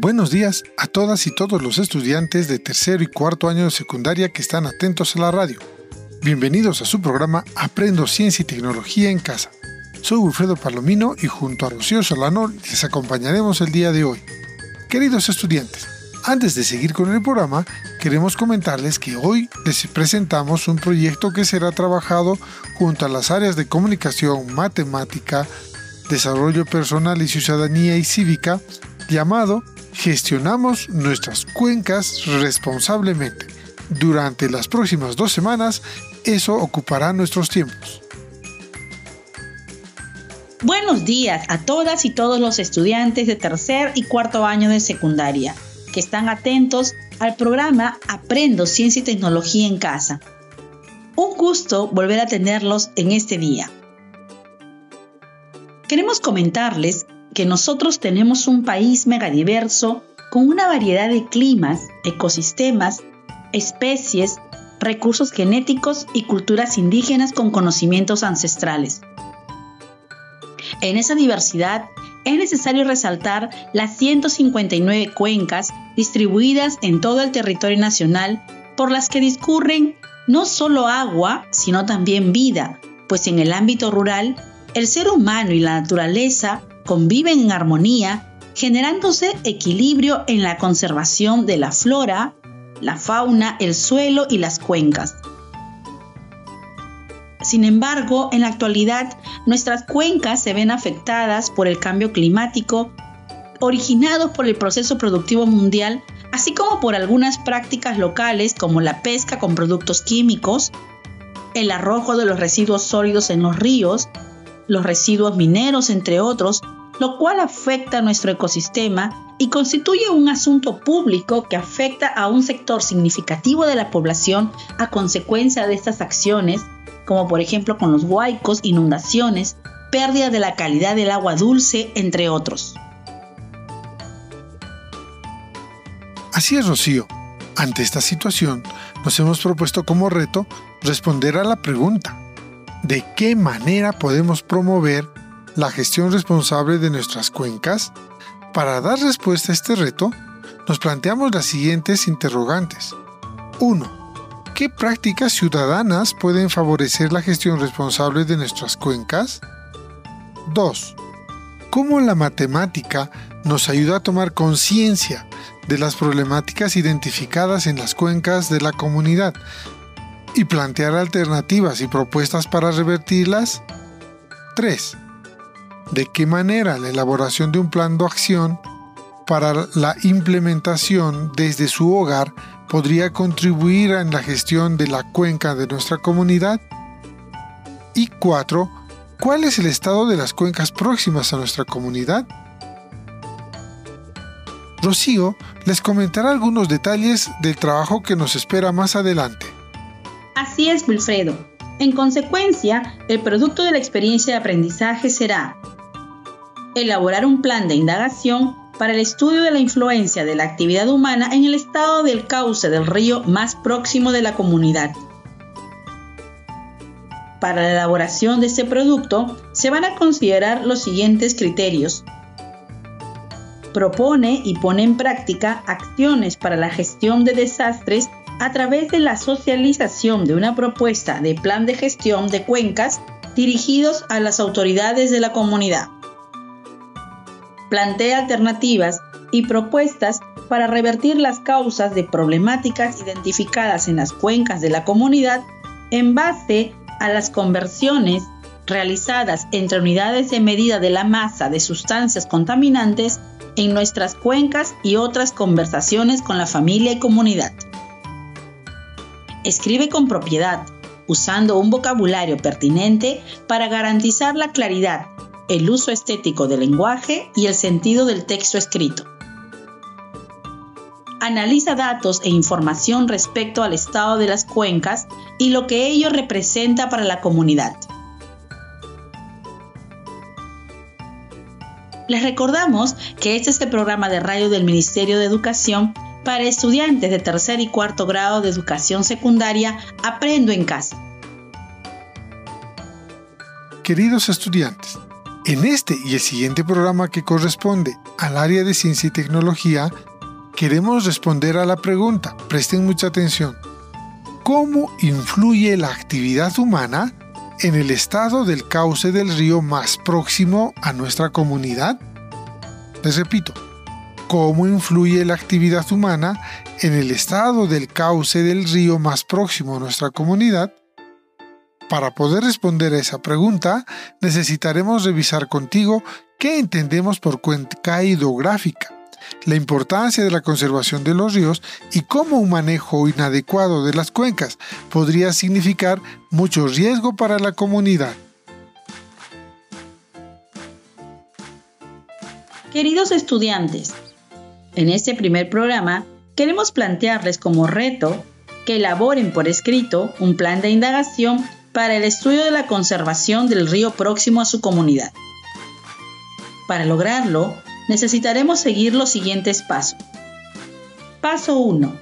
Buenos días a todas y todos los estudiantes de tercero y cuarto año de secundaria que están atentos a la radio. Bienvenidos a su programa Aprendo Ciencia y Tecnología en Casa. Soy Wilfredo Palomino y junto a Rocío Solano les acompañaremos el día de hoy. Queridos estudiantes, antes de seguir con el programa, queremos comentarles que hoy les presentamos un proyecto que será trabajado junto a las áreas de comunicación, matemática, desarrollo personal y ciudadanía y cívica, llamado gestionamos nuestras cuencas responsablemente. Durante las próximas dos semanas, eso ocupará nuestros tiempos. Buenos días a todas y todos los estudiantes de tercer y cuarto año de secundaria que están atentos al programa Aprendo Ciencia y Tecnología en Casa. Un gusto volver a tenerlos en este día. Queremos comentarles que nosotros tenemos un país megadiverso con una variedad de climas, ecosistemas, especies, recursos genéticos y culturas indígenas con conocimientos ancestrales. En esa diversidad es necesario resaltar las 159 cuencas distribuidas en todo el territorio nacional por las que discurren no solo agua, sino también vida, pues en el ámbito rural, el ser humano y la naturaleza conviven en armonía, generándose equilibrio en la conservación de la flora, la fauna, el suelo y las cuencas. Sin embargo, en la actualidad, nuestras cuencas se ven afectadas por el cambio climático originado por el proceso productivo mundial, así como por algunas prácticas locales como la pesca con productos químicos, el arrojo de los residuos sólidos en los ríos, los residuos mineros, entre otros, lo cual afecta a nuestro ecosistema y constituye un asunto público que afecta a un sector significativo de la población a consecuencia de estas acciones, como por ejemplo con los huaicos, inundaciones, pérdida de la calidad del agua dulce, entre otros. Así es, Rocío. Ante esta situación, nos hemos propuesto como reto responder a la pregunta, ¿de qué manera podemos promover la gestión responsable de nuestras cuencas? Para dar respuesta a este reto, nos planteamos las siguientes interrogantes. 1. ¿Qué prácticas ciudadanas pueden favorecer la gestión responsable de nuestras cuencas? 2. ¿Cómo la matemática nos ayuda a tomar conciencia de las problemáticas identificadas en las cuencas de la comunidad y plantear alternativas y propuestas para revertirlas? 3 de qué manera la elaboración de un plan de acción para la implementación desde su hogar podría contribuir en la gestión de la cuenca de nuestra comunidad. Y 4. ¿Cuál es el estado de las cuencas próximas a nuestra comunidad? Rocío les comentará algunos detalles del trabajo que nos espera más adelante. Así es, Wilfredo. En consecuencia, el producto de la experiencia de aprendizaje será elaborar un plan de indagación para el estudio de la influencia de la actividad humana en el estado del cauce del río más próximo de la comunidad. Para la elaboración de este producto se van a considerar los siguientes criterios. Propone y pone en práctica acciones para la gestión de desastres a través de la socialización de una propuesta de plan de gestión de cuencas dirigidos a las autoridades de la comunidad plantea alternativas y propuestas para revertir las causas de problemáticas identificadas en las cuencas de la comunidad en base a las conversiones realizadas entre unidades de medida de la masa de sustancias contaminantes en nuestras cuencas y otras conversaciones con la familia y comunidad. Escribe con propiedad, usando un vocabulario pertinente para garantizar la claridad el uso estético del lenguaje y el sentido del texto escrito. analiza datos e información respecto al estado de las cuencas y lo que ello representa para la comunidad. Les recordamos que este es el programa de radio del Ministerio de Educación para estudiantes de tercer y cuarto grado de educación secundaria Aprendo en casa. Queridos estudiantes, en este y el siguiente programa que corresponde al área de ciencia y tecnología, queremos responder a la pregunta, presten mucha atención, ¿cómo influye la actividad humana en el estado del cauce del río más próximo a nuestra comunidad? Les repito, ¿cómo influye la actividad humana en el estado del cauce del río más próximo a nuestra comunidad? Para poder responder a esa pregunta, necesitaremos revisar contigo qué entendemos por cuenca hidrográfica, la importancia de la conservación de los ríos y cómo un manejo inadecuado de las cuencas podría significar mucho riesgo para la comunidad. Queridos estudiantes, en este primer programa queremos plantearles como reto que elaboren por escrito un plan de indagación para el estudio de la conservación del río próximo a su comunidad. Para lograrlo, necesitaremos seguir los siguientes pasos. Paso 1.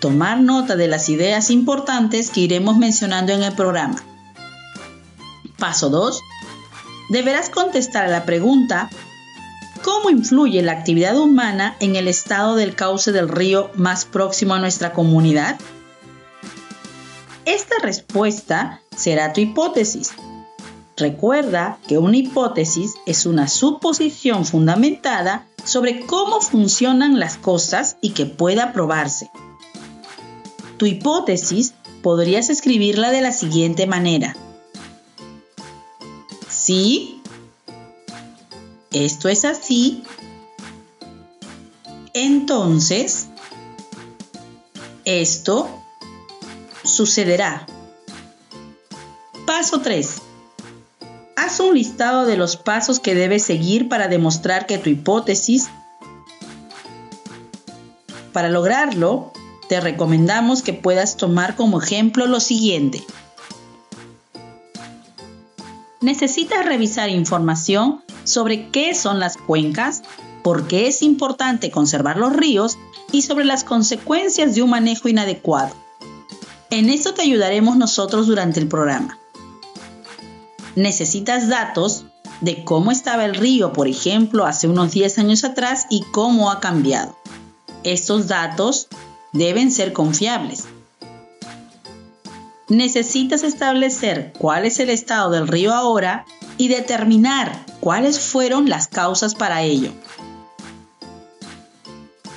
Tomar nota de las ideas importantes que iremos mencionando en el programa. Paso 2. Deberás contestar a la pregunta ¿Cómo influye la actividad humana en el estado del cauce del río más próximo a nuestra comunidad? Esta respuesta será tu hipótesis. Recuerda que una hipótesis es una suposición fundamentada sobre cómo funcionan las cosas y que pueda probarse. Tu hipótesis podrías escribirla de la siguiente manera. Si esto es así, entonces esto sucederá. Paso 3. Haz un listado de los pasos que debes seguir para demostrar que tu hipótesis. Para lograrlo, te recomendamos que puedas tomar como ejemplo lo siguiente. Necesitas revisar información sobre qué son las cuencas, por qué es importante conservar los ríos y sobre las consecuencias de un manejo inadecuado. En esto te ayudaremos nosotros durante el programa. Necesitas datos de cómo estaba el río, por ejemplo, hace unos 10 años atrás y cómo ha cambiado. Estos datos deben ser confiables. Necesitas establecer cuál es el estado del río ahora y determinar cuáles fueron las causas para ello.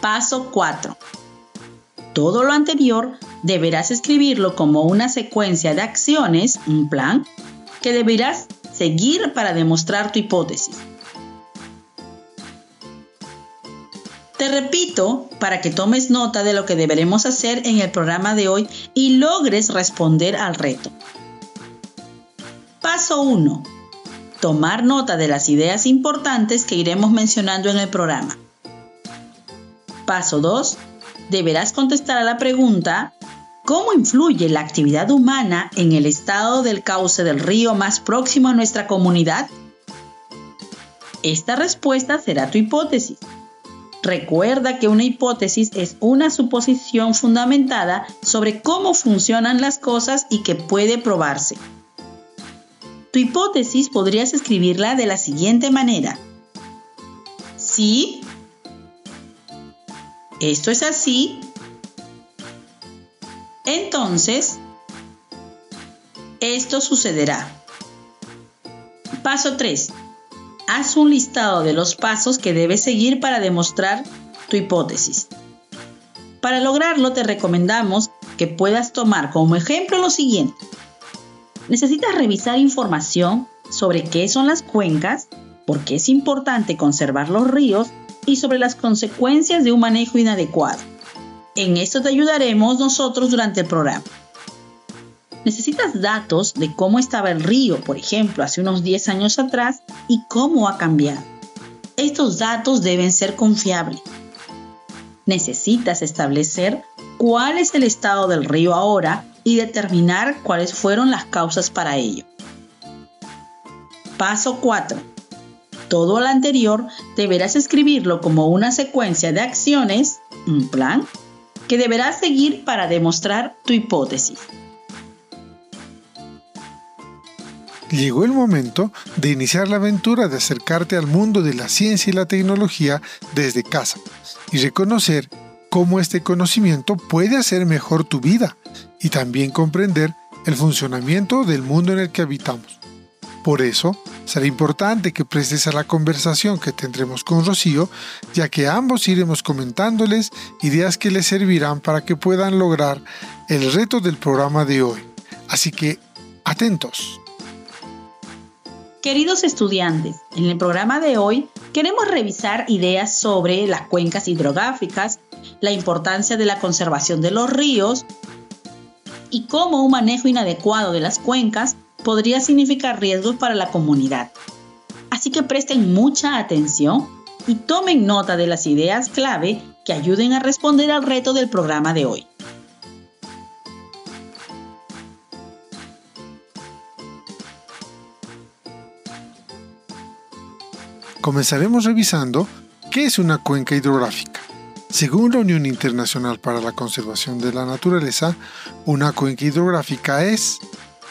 Paso 4. Todo lo anterior deberás escribirlo como una secuencia de acciones, un plan, que deberás seguir para demostrar tu hipótesis. Te repito para que tomes nota de lo que deberemos hacer en el programa de hoy y logres responder al reto. Paso 1. Tomar nota de las ideas importantes que iremos mencionando en el programa. Paso 2. Deberás contestar a la pregunta ¿Cómo influye la actividad humana en el estado del cauce del río más próximo a nuestra comunidad? Esta respuesta será tu hipótesis. Recuerda que una hipótesis es una suposición fundamentada sobre cómo funcionan las cosas y que puede probarse. Tu hipótesis podrías escribirla de la siguiente manera. Si esto es así, entonces, esto sucederá. Paso 3. Haz un listado de los pasos que debes seguir para demostrar tu hipótesis. Para lograrlo te recomendamos que puedas tomar como ejemplo lo siguiente. Necesitas revisar información sobre qué son las cuencas, por qué es importante conservar los ríos y sobre las consecuencias de un manejo inadecuado. En esto te ayudaremos nosotros durante el programa. Necesitas datos de cómo estaba el río, por ejemplo, hace unos 10 años atrás y cómo ha cambiado. Estos datos deben ser confiables. necesitas establecer cuál es el estado del río ahora y determinar cuáles fueron las causas para ello. Paso 4. Todo lo anterior deberás escribirlo como una secuencia de acciones, un plan, que deberás seguir para demostrar tu hipótesis. Llegó el momento de iniciar la aventura de acercarte al mundo de la ciencia y la tecnología desde casa y reconocer cómo este conocimiento puede hacer mejor tu vida y también comprender el funcionamiento del mundo en el que habitamos. Por eso, será importante que prestes a la conversación que tendremos con Rocío, ya que ambos iremos comentándoles ideas que les servirán para que puedan lograr el reto del programa de hoy. Así que, atentos. Queridos estudiantes, en el programa de hoy queremos revisar ideas sobre las cuencas hidrográficas, la importancia de la conservación de los ríos y cómo un manejo inadecuado de las cuencas podría significar riesgos para la comunidad. Así que presten mucha atención y tomen nota de las ideas clave que ayuden a responder al reto del programa de hoy. Comenzaremos revisando qué es una cuenca hidrográfica. Según la Unión Internacional para la Conservación de la Naturaleza, una cuenca hidrográfica es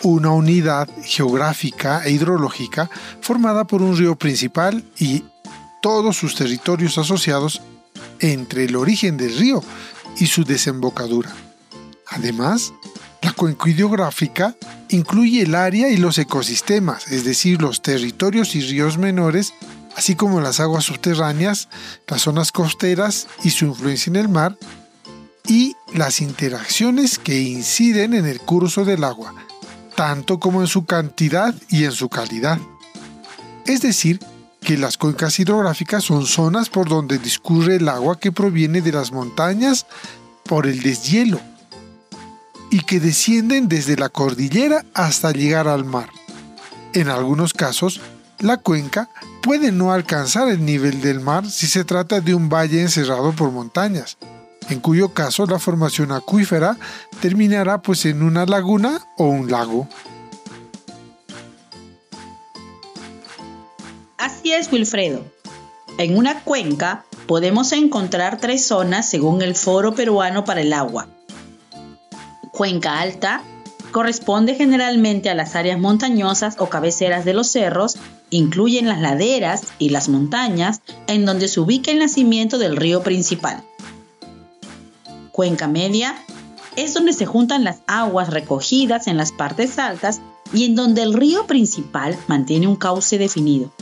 una unidad geográfica e hidrológica formada por un río principal y todos sus territorios asociados entre el origen del río y su desembocadura. Además, la cuenca hidrográfica incluye el área y los ecosistemas, es decir, los territorios y ríos menores así como las aguas subterráneas, las zonas costeras y su influencia en el mar, y las interacciones que inciden en el curso del agua, tanto como en su cantidad y en su calidad. Es decir, que las cuencas hidrográficas son zonas por donde discurre el agua que proviene de las montañas por el deshielo y que descienden desde la cordillera hasta llegar al mar. En algunos casos, la cuenca puede no alcanzar el nivel del mar si se trata de un valle encerrado por montañas, en cuyo caso la formación acuífera terminará pues en una laguna o un lago. Así es, Wilfredo. En una cuenca podemos encontrar tres zonas según el Foro Peruano para el Agua. Cuenca alta, corresponde generalmente a las áreas montañosas o cabeceras de los cerros, incluyen las laderas y las montañas en donde se ubica el nacimiento del río principal. Cuenca media es donde se juntan las aguas recogidas en las partes altas y en donde el río principal mantiene un cauce definido.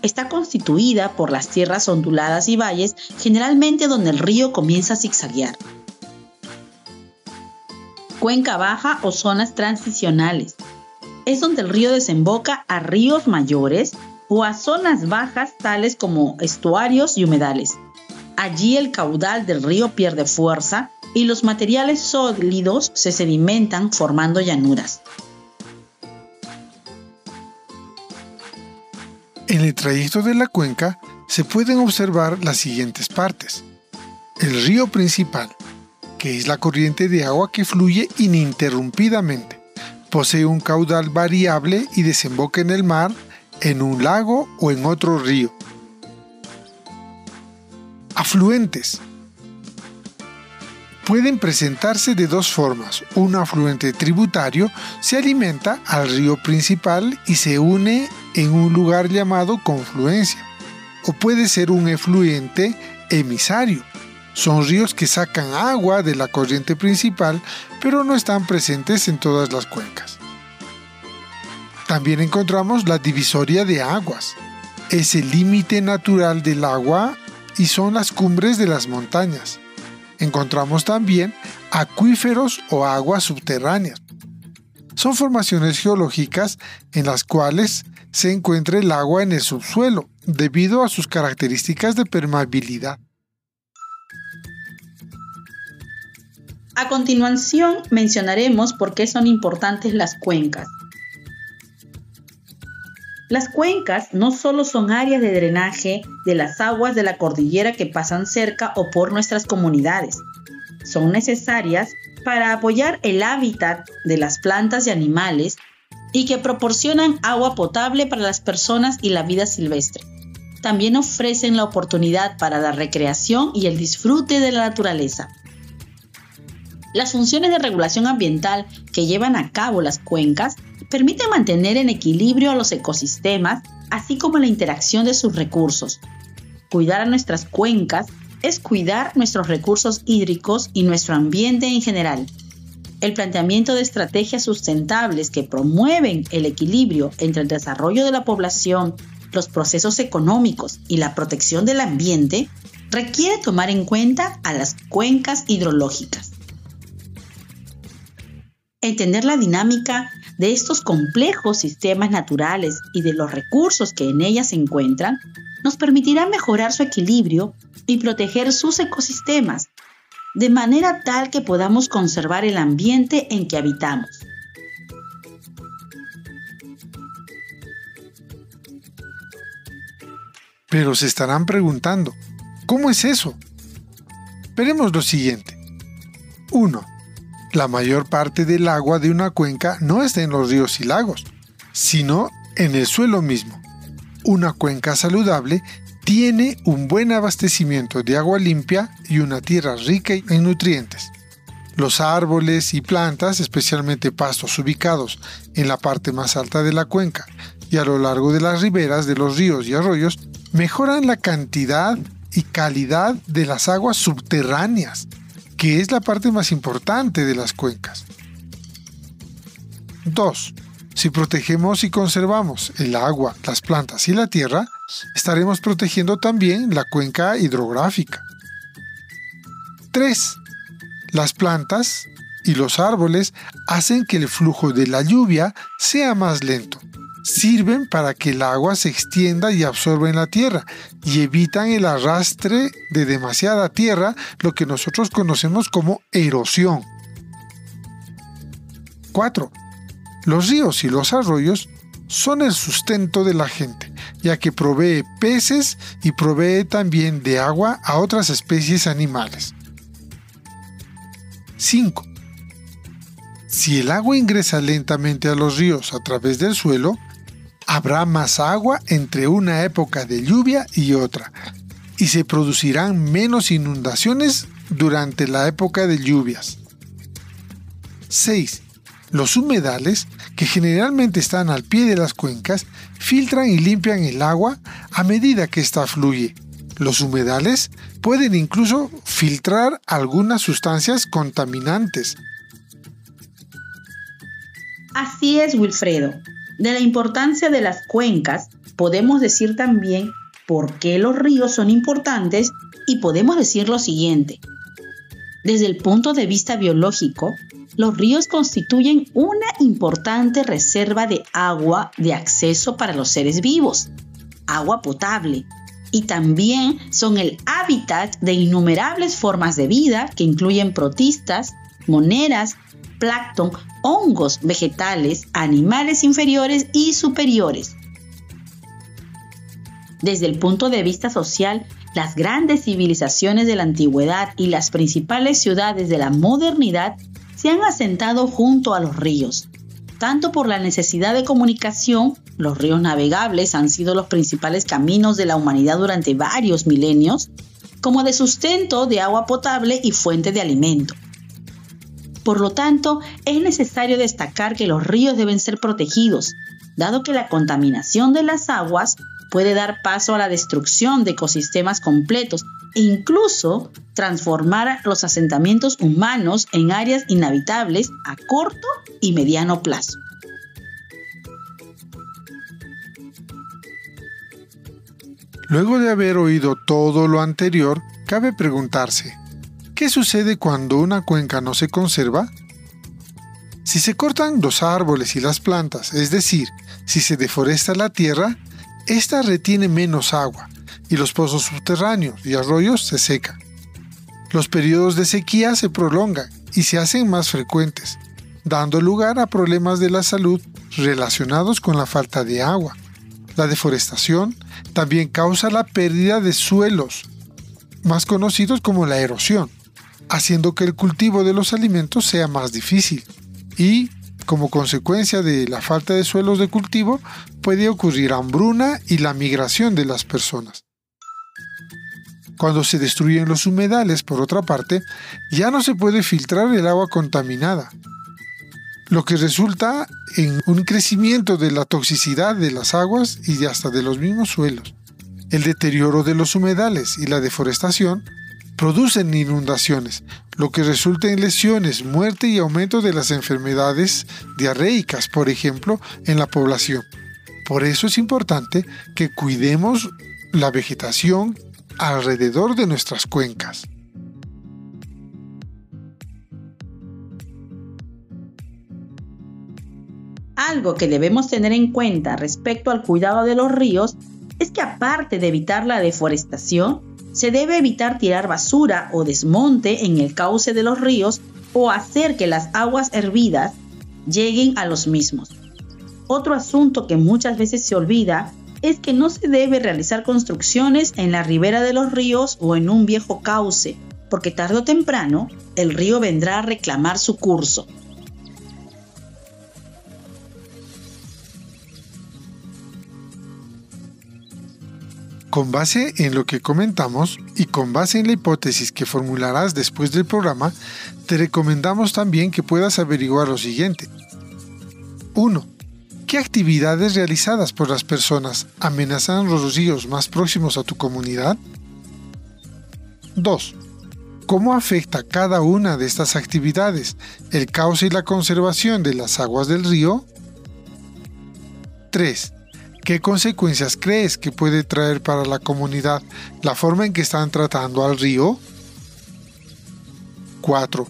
Está constituida por las tierras onduladas y valles, generalmente donde el río comienza a zigzaguear cuenca baja o zonas transicionales. Es donde el río desemboca a ríos mayores o a zonas bajas tales como estuarios y humedales. Allí el caudal del río pierde fuerza y los materiales sólidos se sedimentan formando llanuras. En el trayecto de la cuenca se pueden observar las siguientes partes. El río principal, que es la corriente de agua que fluye ininterrumpidamente. Posee un caudal variable y desemboca en el mar, en un lago o en otro río. Afluentes. Pueden presentarse de dos formas. Un afluente tributario se alimenta al río principal y se une en un lugar llamado confluencia. O puede ser un efluente emisario son ríos que sacan agua de la corriente principal, pero no están presentes en todas las cuencas. También encontramos la divisoria de aguas. Es el límite natural del agua y son las cumbres de las montañas. Encontramos también acuíferos o aguas subterráneas. Son formaciones geológicas en las cuales se encuentra el agua en el subsuelo debido a sus características de permeabilidad. A continuación mencionaremos por qué son importantes las cuencas. Las cuencas no solo son áreas de drenaje de las aguas de la cordillera que pasan cerca o por nuestras comunidades. Son necesarias para apoyar el hábitat de las plantas y animales y que proporcionan agua potable para las personas y la vida silvestre. También ofrecen la oportunidad para la recreación y el disfrute de la naturaleza. Las funciones de regulación ambiental que llevan a cabo las cuencas permiten mantener en equilibrio a los ecosistemas, así como la interacción de sus recursos. Cuidar a nuestras cuencas es cuidar nuestros recursos hídricos y nuestro ambiente en general. El planteamiento de estrategias sustentables que promueven el equilibrio entre el desarrollo de la población, los procesos económicos y la protección del ambiente requiere tomar en cuenta a las cuencas hidrológicas. Entender la dinámica de estos complejos sistemas naturales y de los recursos que en ellas se encuentran nos permitirá mejorar su equilibrio y proteger sus ecosistemas, de manera tal que podamos conservar el ambiente en que habitamos. Pero se estarán preguntando, ¿cómo es eso? Veremos lo siguiente. 1 la mayor parte del agua de una cuenca no está en los ríos y lagos, sino en el suelo mismo. Una cuenca saludable tiene un buen abastecimiento de agua limpia y una tierra rica en nutrientes. Los árboles y plantas, especialmente pastos ubicados en la parte más alta de la cuenca y a lo largo de las riberas de los ríos y arroyos, mejoran la cantidad y calidad de las aguas subterráneas que es la parte más importante de las cuencas. 2. Si protegemos y conservamos el agua, las plantas y la tierra, estaremos protegiendo también la cuenca hidrográfica. 3. Las plantas y los árboles hacen que el flujo de la lluvia sea más lento sirven para que el agua se extienda y absorba en la tierra y evitan el arrastre de demasiada tierra, lo que nosotros conocemos como erosión. 4. Los ríos y los arroyos son el sustento de la gente, ya que provee peces y provee también de agua a otras especies animales. 5. Si el agua ingresa lentamente a los ríos a través del suelo, habrá más agua entre una época de lluvia y otra, y se producirán menos inundaciones durante la época de lluvias. 6. Los humedales, que generalmente están al pie de las cuencas, filtran y limpian el agua a medida que ésta fluye. Los humedales pueden incluso filtrar algunas sustancias contaminantes. Así es, Wilfredo. De la importancia de las cuencas, podemos decir también por qué los ríos son importantes y podemos decir lo siguiente. Desde el punto de vista biológico, los ríos constituyen una importante reserva de agua de acceso para los seres vivos, agua potable, y también son el hábitat de innumerables formas de vida que incluyen protistas, moneras, plancton, hongos vegetales, animales inferiores y superiores. Desde el punto de vista social, las grandes civilizaciones de la antigüedad y las principales ciudades de la modernidad se han asentado junto a los ríos. Tanto por la necesidad de comunicación, los ríos navegables han sido los principales caminos de la humanidad durante varios milenios, como de sustento de agua potable y fuente de alimento. Por lo tanto, es necesario destacar que los ríos deben ser protegidos, dado que la contaminación de las aguas puede dar paso a la destrucción de ecosistemas completos e incluso transformar los asentamientos humanos en áreas inhabitables a corto y mediano plazo. Luego de haber oído todo lo anterior, cabe preguntarse, ¿Qué sucede cuando una cuenca no se conserva? Si se cortan los árboles y las plantas, es decir, si se deforesta la tierra, ésta retiene menos agua y los pozos subterráneos y arroyos se secan. Los periodos de sequía se prolongan y se hacen más frecuentes, dando lugar a problemas de la salud relacionados con la falta de agua. La deforestación también causa la pérdida de suelos, más conocidos como la erosión, haciendo que el cultivo de los alimentos sea más difícil y, como consecuencia de la falta de suelos de cultivo, puede ocurrir hambruna y la migración de las personas. Cuando se destruyen los humedales, por otra parte, ya no se puede filtrar el agua contaminada, lo que resulta en un crecimiento de la toxicidad de las aguas y hasta de los mismos suelos. El deterioro de los humedales y la deforestación producen inundaciones, lo que resulta en lesiones, muerte y aumento de las enfermedades diarreicas, por ejemplo, en la población. Por eso es importante que cuidemos la vegetación alrededor de nuestras cuencas. Algo que debemos tener en cuenta respecto al cuidado de los ríos es que aparte de evitar la deforestación, se debe evitar tirar basura o desmonte en el cauce de los ríos o hacer que las aguas hervidas lleguen a los mismos. Otro asunto que muchas veces se olvida es que no se debe realizar construcciones en la ribera de los ríos o en un viejo cauce, porque tarde o temprano el río vendrá a reclamar su curso. Con base en lo que comentamos y con base en la hipótesis que formularás después del programa, te recomendamos también que puedas averiguar lo siguiente. 1. ¿Qué actividades realizadas por las personas amenazan los ríos más próximos a tu comunidad? 2. ¿Cómo afecta cada una de estas actividades el cauce y la conservación de las aguas del río? 3. ¿Qué consecuencias crees que puede traer para la comunidad la forma en que están tratando al río? 4.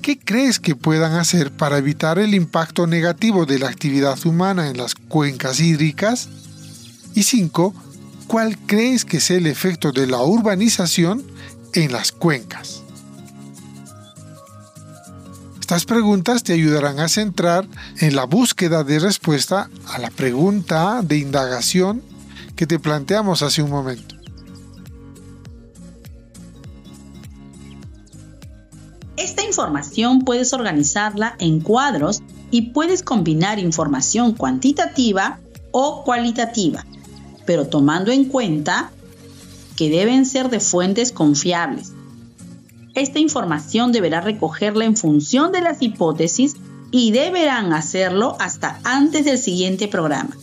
¿Qué crees que puedan hacer para evitar el impacto negativo de la actividad humana en las cuencas hídricas? Y 5. ¿Cuál crees que es el efecto de la urbanización en las cuencas? Estas preguntas te ayudarán a centrar en la búsqueda de respuesta a la pregunta de indagación que te planteamos hace un momento. Esta información puedes organizarla en cuadros y puedes combinar información cuantitativa o cualitativa, pero tomando en cuenta que deben ser de fuentes confiables esta información deberá recogerla en función de las hipótesis y deberán hacerlo hasta antes del siguiente programa.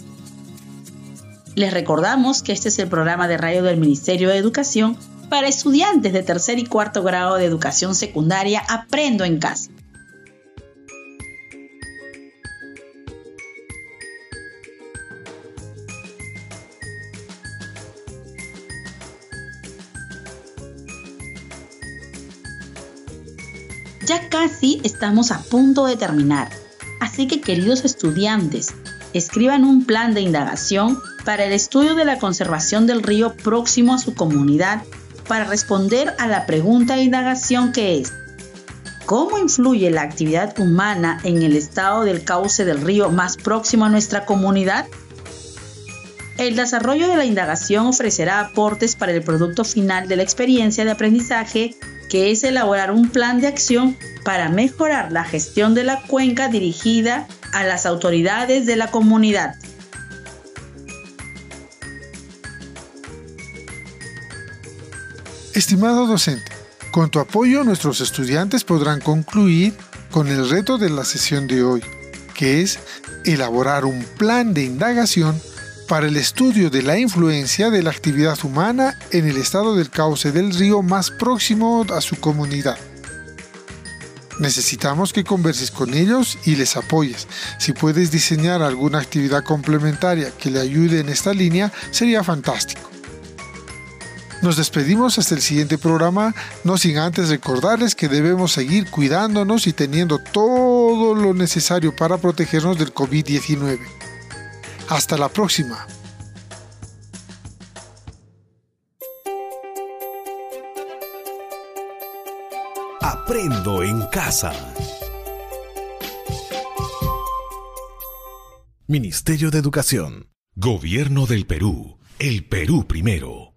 Les recordamos que este es el programa de radio del Ministerio de Educación para estudiantes de tercer y cuarto grado de educación secundaria Aprendo en casa. Estamos a punto de terminar, así que queridos estudiantes, escriban un plan de indagación para el estudio de la conservación del río próximo a su comunidad para responder a la pregunta de indagación que es, ¿cómo influye la actividad humana en el estado del cauce del río más próximo a nuestra comunidad? El desarrollo de la indagación ofrecerá aportes para el producto final de la experiencia de aprendizaje que es elaborar un plan de acción para mejorar la gestión de la cuenca dirigida a las autoridades de la comunidad. Estimado docente, con tu apoyo nuestros estudiantes podrán concluir con el reto de la sesión de hoy, que es elaborar un plan de indagación para el estudio de la influencia de la actividad humana en el estado del cauce del río más próximo a su comunidad. Necesitamos que converses con ellos y les apoyes. Si puedes diseñar alguna actividad complementaria que le ayude en esta línea, sería fantástico. Nos despedimos hasta el siguiente programa, no sin antes recordarles que debemos seguir cuidándonos y teniendo todo lo necesario para protegernos del COVID-19. Hasta la próxima. Aprendo en casa. Ministerio de Educación. Gobierno del Perú. El Perú primero.